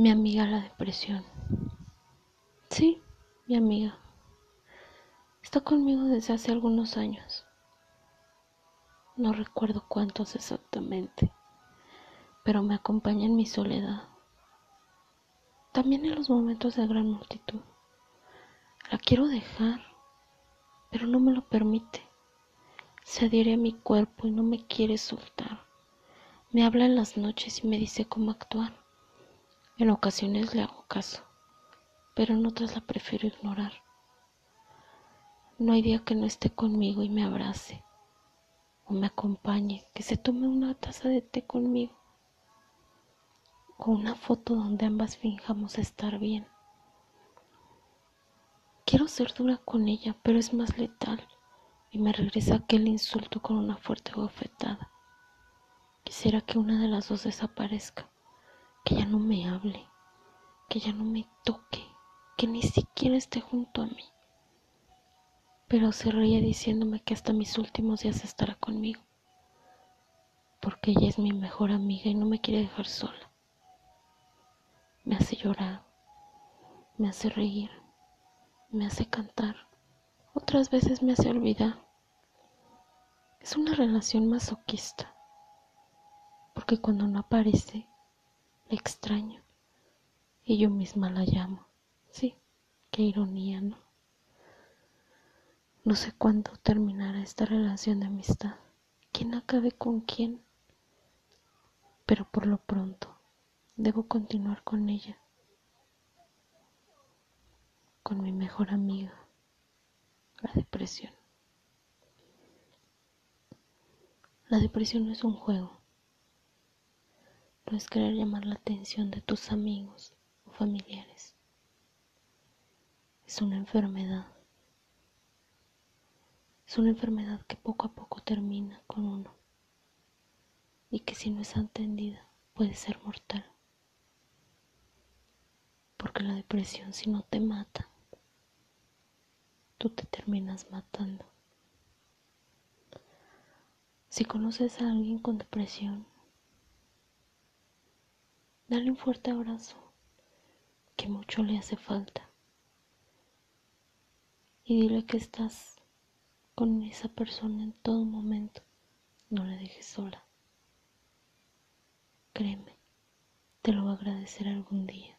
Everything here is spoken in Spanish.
Mi amiga la depresión. Sí, mi amiga. Está conmigo desde hace algunos años. No recuerdo cuántos exactamente, pero me acompaña en mi soledad. También en los momentos de gran multitud. La quiero dejar, pero no me lo permite. Se adhiere a mi cuerpo y no me quiere soltar. Me habla en las noches y me dice cómo actuar. En ocasiones le hago caso, pero en otras la prefiero ignorar. No hay día que no esté conmigo y me abrace o me acompañe, que se tome una taza de té conmigo o una foto donde ambas finjamos estar bien. Quiero ser dura con ella, pero es más letal y me regresa aquel insulto con una fuerte bofetada. Quisiera que una de las dos desaparezca no me hable, que ya no me toque, que ni siquiera esté junto a mí. Pero se reía diciéndome que hasta mis últimos días estará conmigo, porque ella es mi mejor amiga y no me quiere dejar sola. Me hace llorar, me hace reír, me hace cantar, otras veces me hace olvidar. Es una relación masoquista, porque cuando no aparece, extraño y yo misma la llamo. Sí, qué ironía, ¿no? No sé cuándo terminará esta relación de amistad, quién acabe con quién, pero por lo pronto debo continuar con ella, con mi mejor amiga, la depresión. La depresión no es un juego no es querer llamar la atención de tus amigos o familiares. Es una enfermedad. Es una enfermedad que poco a poco termina con uno y que si no es atendida puede ser mortal. Porque la depresión si no te mata, tú te terminas matando. Si conoces a alguien con depresión, Dale un fuerte abrazo, que mucho le hace falta. Y dile que estás con esa persona en todo momento. No la dejes sola. Créeme, te lo va a agradecer algún día.